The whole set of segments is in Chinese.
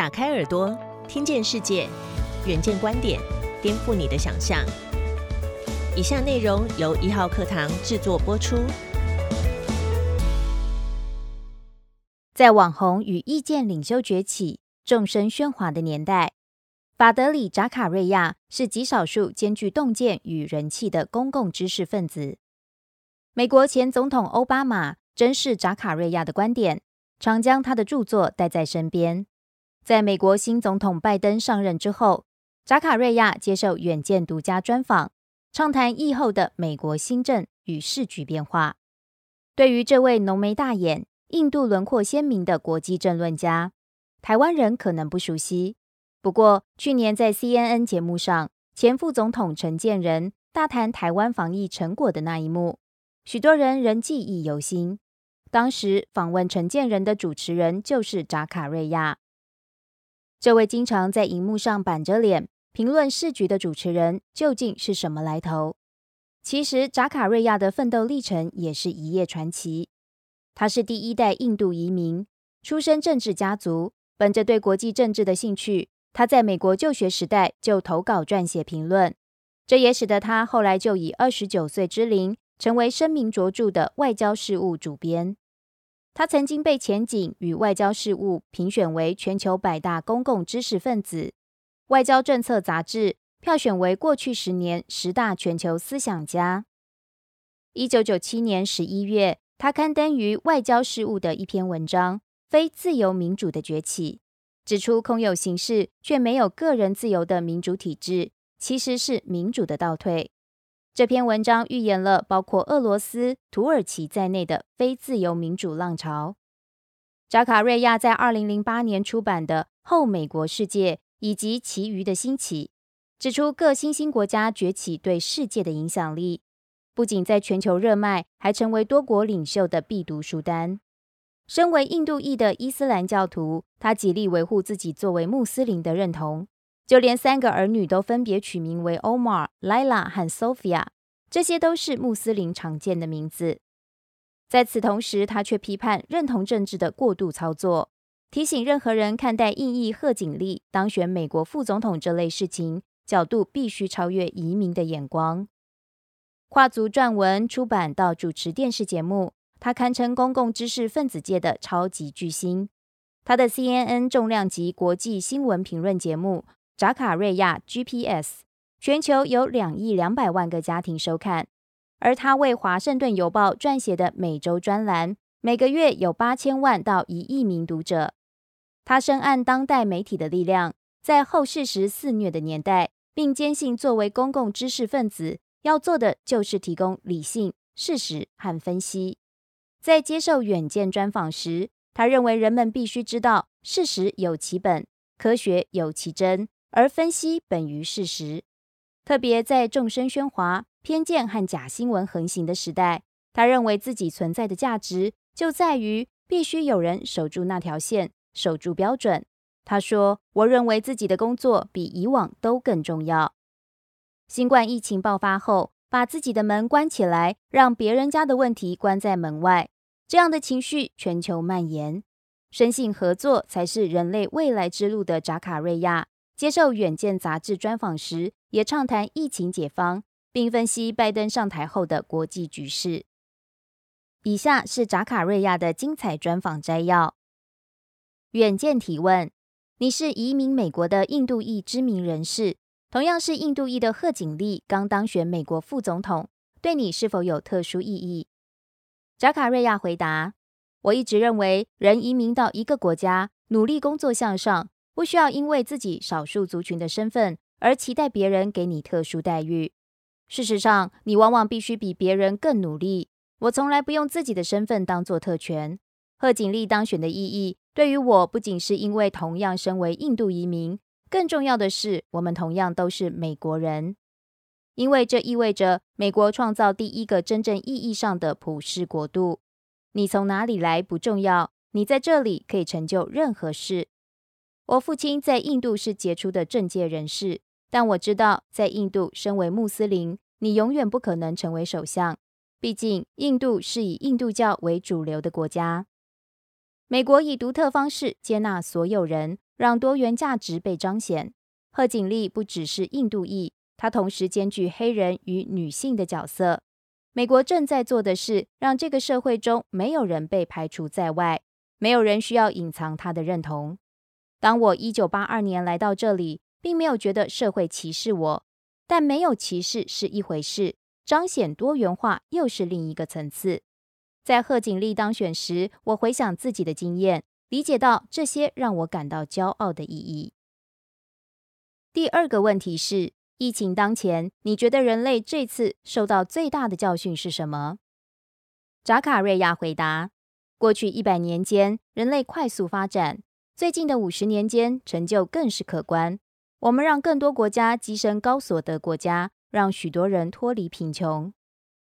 打开耳朵，听见世界，远见观点，颠覆你的想象。以下内容由一号课堂制作播出。在网红与意见领袖崛起、众声喧哗的年代，法德里·扎卡瑞亚是极少数兼具洞见与人气的公共知识分子。美国前总统奥巴马珍视扎卡瑞亚的观点，常将他的著作带在身边。在美国新总统拜登上任之后，扎卡瑞亚接受《远见》独家专访，畅谈疫后的美国新政与世局变化。对于这位浓眉大眼、印度轮廓鲜明的国际政论家，台湾人可能不熟悉。不过，去年在 CNN 节目上，前副总统陈建仁大谈台湾防疫成果的那一幕，许多人仍记忆犹新。当时访问陈建仁的主持人就是扎卡瑞亚。这位经常在荧幕上板着脸评论市局的主持人究竟是什么来头？其实，扎卡瑞亚的奋斗历程也是一夜传奇。他是第一代印度移民，出身政治家族。本着对国际政治的兴趣，他在美国就学时代就投稿撰写评论，这也使得他后来就以二十九岁之龄成为声名卓著的外交事务主编。他曾经被前景与外交事务评选为全球百大公共知识分子，外交政策杂志票选为过去十年十大全球思想家。一九九七年十一月，他刊登于外交事务的一篇文章《非自由民主的崛起》，指出空有形式却没有个人自由的民主体制，其实是民主的倒退。这篇文章预言了包括俄罗斯、土耳其在内的非自由民主浪潮。扎卡瑞亚在二零零八年出版的《后美国世界以及其余的兴起》，指出各新兴国家崛起对世界的影响力，不仅在全球热卖，还成为多国领袖的必读书单。身为印度裔的伊斯兰教徒，他极力维护自己作为穆斯林的认同。就连三个儿女都分别取名为 Omar、Layla 和 Sophia，这些都是穆斯林常见的名字。在此同时，他却批判认同政治的过度操作，提醒任何人看待印裔贺锦丽当选美国副总统这类事情，角度必须超越移民的眼光。跨足撰文、出版到主持电视节目，他堪称公共知识分子界的超级巨星。他的 CNN 重量级国际新闻评论节目。扎卡瑞亚 GPS 全球有两亿两百万个家庭收看，而他为《华盛顿邮报》撰写的每周专栏，每个月有八千万到一亿名读者。他深谙当代媒体的力量，在后事实肆虐的年代，并坚信作为公共知识分子，要做的就是提供理性、事实和分析。在接受《远见》专访时，他认为人们必须知道事实有其本，科学有其真。而分析本于事实，特别在众声喧哗、偏见和假新闻横行的时代，他认为自己存在的价值就在于必须有人守住那条线，守住标准。他说：“我认为自己的工作比以往都更重要。”新冠疫情爆发后，把自己的门关起来，让别人家的问题关在门外，这样的情绪全球蔓延。深信合作才是人类未来之路的扎卡瑞亚。接受《远见》杂志专访时，也畅谈疫情解方，并分析拜登上台后的国际局势。以下是扎卡瑞亚的精彩专访摘要。《远见》提问：你是移民美国的印度裔知名人士，同样是印度裔的贺锦丽刚当选美国副总统，对你是否有特殊意义？扎卡瑞亚回答：我一直认为，人移民到一个国家，努力工作向上。不需要因为自己少数族群的身份而期待别人给你特殊待遇。事实上，你往往必须比别人更努力。我从来不用自己的身份当做特权。贺锦丽当选的意义，对于我不仅是因为同样身为印度移民，更重要的是，我们同样都是美国人。因为这意味着美国创造第一个真正意义上的普世国度。你从哪里来不重要，你在这里可以成就任何事。我父亲在印度是杰出的政界人士，但我知道，在印度，身为穆斯林，你永远不可能成为首相。毕竟，印度是以印度教为主流的国家。美国以独特方式接纳所有人，让多元价值被彰显。贺锦丽不只是印度裔，她同时兼具黑人与女性的角色。美国正在做的是，让这个社会中没有人被排除在外，没有人需要隐藏他的认同。当我一九八二年来到这里，并没有觉得社会歧视我，但没有歧视是一回事，彰显多元化又是另一个层次。在贺锦丽当选时，我回想自己的经验，理解到这些让我感到骄傲的意义。第二个问题是：疫情当前，你觉得人类这次受到最大的教训是什么？扎卡瑞亚回答：过去一百年间，人类快速发展。最近的五十年间，成就更是可观。我们让更多国家跻身高所得国家，让许多人脱离贫穷。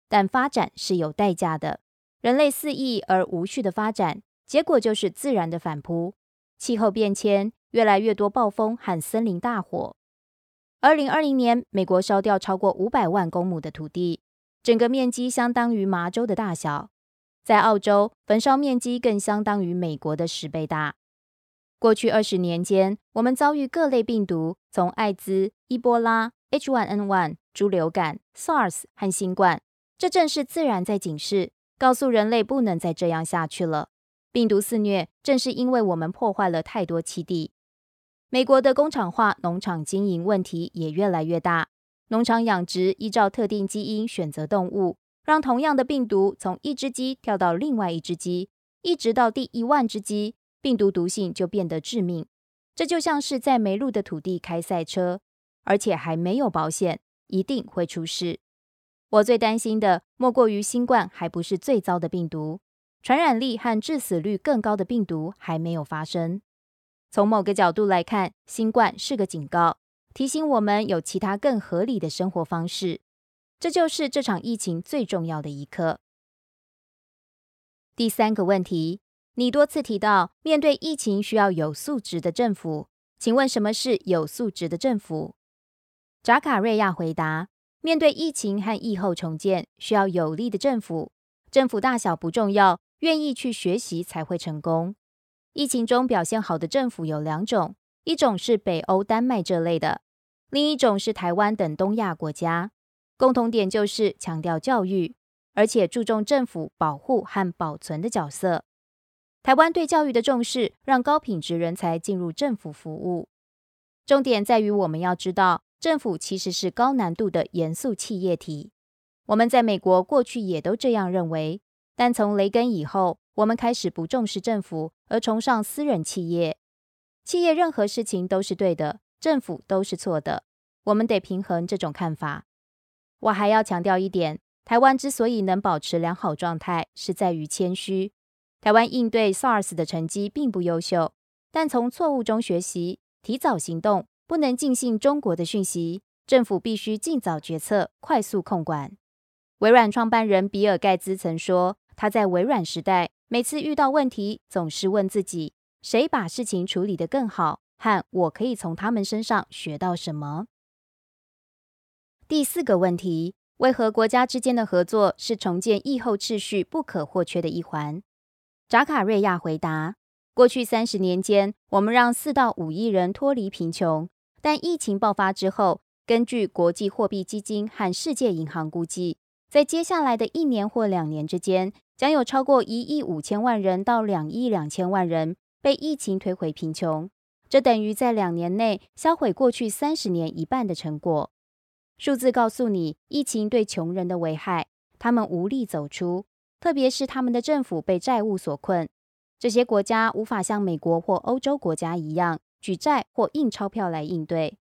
但发展是有代价的。人类肆意而无序的发展，结果就是自然的反扑。气候变迁，越来越多暴风和森林大火。二零二零年，美国烧掉超过五百万公亩的土地，整个面积相当于麻州的大小。在澳洲，焚烧面积更相当于美国的十倍大。过去二十年间，我们遭遇各类病毒，从艾滋、伊波拉、H1N1、猪流感、SARS 和新冠。这正是自然在警示，告诉人类不能再这样下去了。病毒肆虐，正是因为我们破坏了太多栖地。美国的工厂化农场经营问题也越来越大，农场养殖依照特定基因选择动物，让同样的病毒从一只鸡跳到另外一只鸡，一直到第一万只鸡。病毒毒性就变得致命，这就像是在没路的土地开赛车，而且还没有保险，一定会出事。我最担心的莫过于新冠还不是最糟的病毒，传染力和致死率更高的病毒还没有发生。从某个角度来看，新冠是个警告，提醒我们有其他更合理的生活方式。这就是这场疫情最重要的一刻。第三个问题。你多次提到，面对疫情需要有素质的政府。请问什么是有素质的政府？扎卡瑞亚回答：面对疫情和疫后重建，需要有力的政府。政府大小不重要，愿意去学习才会成功。疫情中表现好的政府有两种，一种是北欧丹麦这类的，另一种是台湾等东亚国家。共同点就是强调教育，而且注重政府保护和保存的角色。台湾对教育的重视，让高品质人才进入政府服务。重点在于，我们要知道，政府其实是高难度的严肃企业体。我们在美国过去也都这样认为，但从雷根以后，我们开始不重视政府，而崇尚私人企业。企业任何事情都是对的，政府都是错的。我们得平衡这种看法。我还要强调一点，台湾之所以能保持良好状态，是在于谦虚。台湾应对 SARS 的成绩并不优秀，但从错误中学习，提早行动，不能尽信中国的讯息。政府必须尽早决策，快速控管。微软创办人比尔盖茨曾说，他在微软时代，每次遇到问题，总是问自己：谁把事情处理得更好？和我可以从他们身上学到什么？第四个问题：为何国家之间的合作是重建疫后秩序不可或缺的一环？扎卡瑞亚回答：“过去三十年间，我们让四到五亿人脱离贫穷。但疫情爆发之后，根据国际货币基金和世界银行估计，在接下来的一年或两年之间，将有超过一亿五千万人到两亿两千万人被疫情推回贫穷。这等于在两年内销毁过去三十年一半的成果。数字告诉你，疫情对穷人的危害，他们无力走出。”特别是他们的政府被债务所困，这些国家无法像美国或欧洲国家一样举债或印钞票来应对。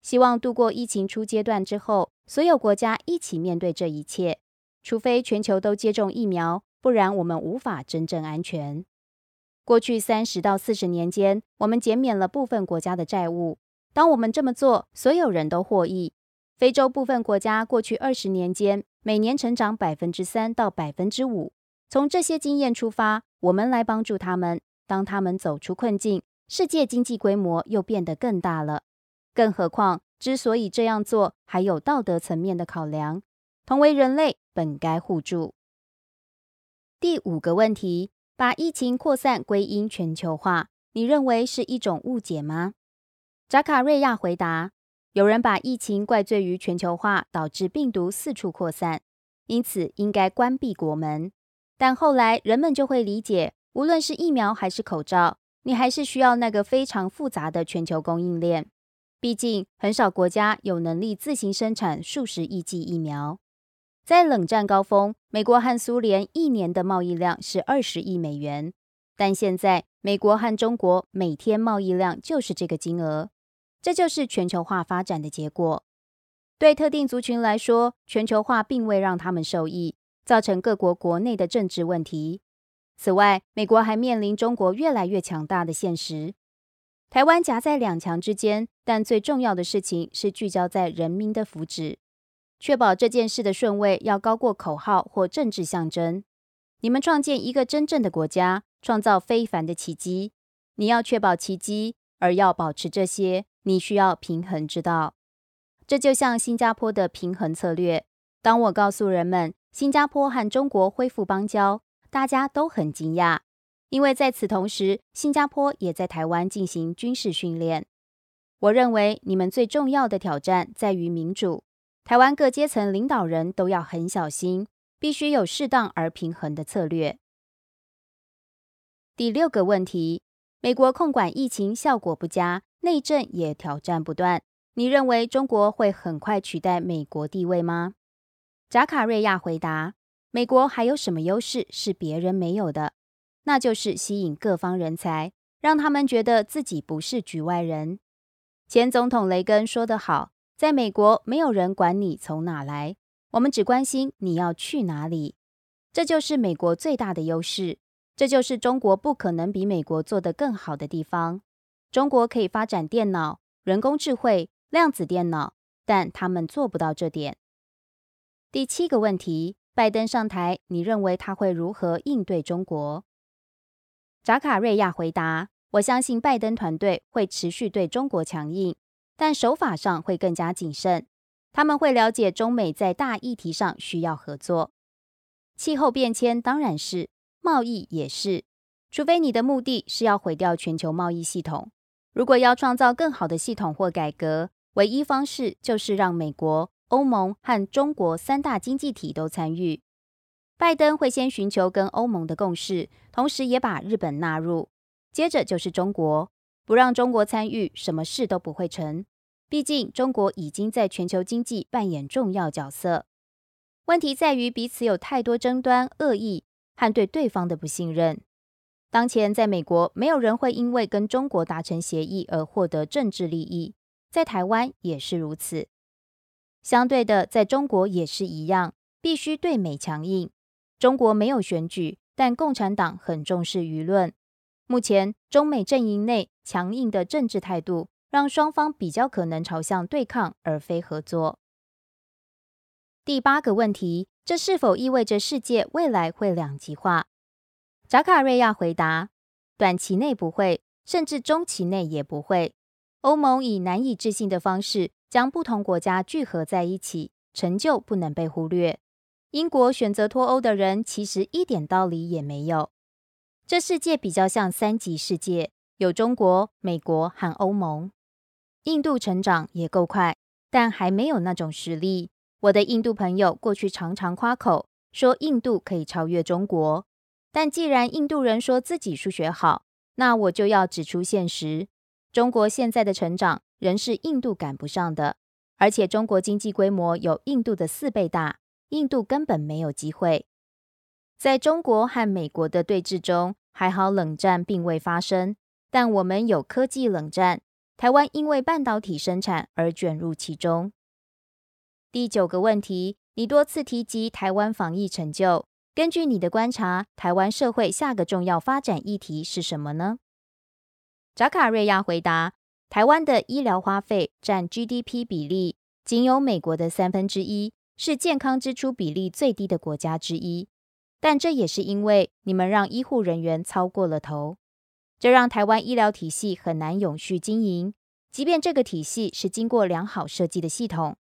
希望度过疫情初阶段之后，所有国家一起面对这一切。除非全球都接种疫苗，不然我们无法真正安全。过去三十到四十年间，我们减免了部分国家的债务。当我们这么做，所有人都获益。非洲部分国家过去二十年间。每年成长百分之三到百分之五。从这些经验出发，我们来帮助他们。当他们走出困境，世界经济规模又变得更大了。更何况，之所以这样做，还有道德层面的考量。同为人类，本该互助。第五个问题：把疫情扩散归因全球化。你认为是一种误解吗？扎卡瑞亚回答：有人把疫情怪罪于全球化，导致病毒四处扩散，因此应该关闭国门。但后来人们就会理解，无论是疫苗还是口罩，你还是需要那个非常复杂的全球供应链。毕竟很少国家有能力自行生产数十亿剂疫苗。在冷战高峰，美国和苏联一年的贸易量是二十亿美元，但现在美国和中国每天贸易量就是这个金额。这就是全球化发展的结果。对特定族群来说，全球化并未让他们受益。造成各国国内的政治问题。此外，美国还面临中国越来越强大的现实。台湾夹在两强之间，但最重要的事情是聚焦在人民的福祉，确保这件事的顺位要高过口号或政治象征。你们创建一个真正的国家，创造非凡的奇迹。你要确保奇迹，而要保持这些，你需要平衡之道。这就像新加坡的平衡策略。当我告诉人们。新加坡和中国恢复邦交，大家都很惊讶，因为在此同时，新加坡也在台湾进行军事训练。我认为你们最重要的挑战在于民主，台湾各阶层领导人都要很小心，必须有适当而平衡的策略。第六个问题：美国控管疫情效果不佳，内政也挑战不断。你认为中国会很快取代美国地位吗？扎卡瑞亚回答：“美国还有什么优势是别人没有的？那就是吸引各方人才，让他们觉得自己不是局外人。”前总统雷根说得好：“在美国，没有人管你从哪来，我们只关心你要去哪里。”这就是美国最大的优势，这就是中国不可能比美国做得更好的地方。中国可以发展电脑、人工智慧、量子电脑，但他们做不到这点。第七个问题：拜登上台，你认为他会如何应对中国？扎卡瑞亚回答：“我相信拜登团队会持续对中国强硬，但手法上会更加谨慎。他们会了解中美在大议题上需要合作。气候变迁当然是，贸易也是。除非你的目的是要毁掉全球贸易系统，如果要创造更好的系统或改革，唯一方式就是让美国。”欧盟和中国三大经济体都参与，拜登会先寻求跟欧盟的共识，同时也把日本纳入，接着就是中国。不让中国参与，什么事都不会成。毕竟中国已经在全球经济扮演重要角色。问题在于彼此有太多争端、恶意和对对方的不信任。当前在美国，没有人会因为跟中国达成协议而获得政治利益，在台湾也是如此。相对的，在中国也是一样，必须对美强硬。中国没有选举，但共产党很重视舆论。目前中美阵营内强硬的政治态度，让双方比较可能朝向对抗而非合作。第八个问题：这是否意味着世界未来会两极化？扎卡瑞亚回答：短期内不会，甚至中期内也不会。欧盟以难以置信的方式。将不同国家聚合在一起，成就不能被忽略。英国选择脱欧的人其实一点道理也没有。这世界比较像三级世界，有中国、美国和欧盟。印度成长也够快，但还没有那种实力。我的印度朋友过去常常夸口说印度可以超越中国，但既然印度人说自己数学好，那我就要指出现实：中国现在的成长。仍是印度赶不上的，而且中国经济规模有印度的四倍大，印度根本没有机会。在中国和美国的对峙中，还好冷战并未发生，但我们有科技冷战，台湾因为半导体生产而卷入其中。第九个问题，你多次提及台湾防疫成就，根据你的观察，台湾社会下个重要发展议题是什么呢？扎卡瑞亚回答。台湾的医疗花费占 GDP 比例仅有美国的三分之一，是健康支出比例最低的国家之一。但这也是因为你们让医护人员操过了头，这让台湾医疗体系很难永续经营。即便这个体系是经过良好设计的系统，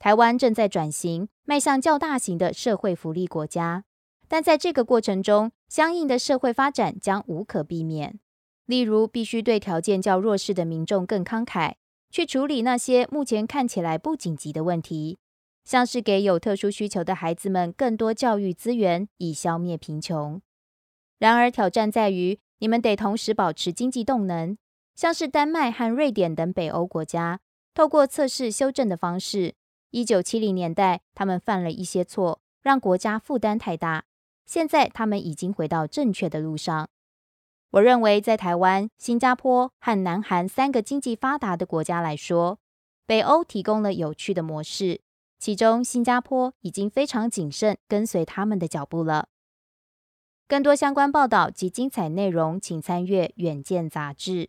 台湾正在转型，迈向较大型的社会福利国家。但在这个过程中，相应的社会发展将无可避免。例如，必须对条件较弱势的民众更慷慨，去处理那些目前看起来不紧急的问题，像是给有特殊需求的孩子们更多教育资源，以消灭贫穷。然而，挑战在于你们得同时保持经济动能，像是丹麦和瑞典等北欧国家，透过测试修正的方式。一九七零年代，他们犯了一些错，让国家负担太大。现在，他们已经回到正确的路上。我认为，在台湾、新加坡和南韩三个经济发达的国家来说，北欧提供了有趣的模式，其中新加坡已经非常谨慎，跟随他们的脚步了。更多相关报道及精彩内容，请参阅《远见》杂志。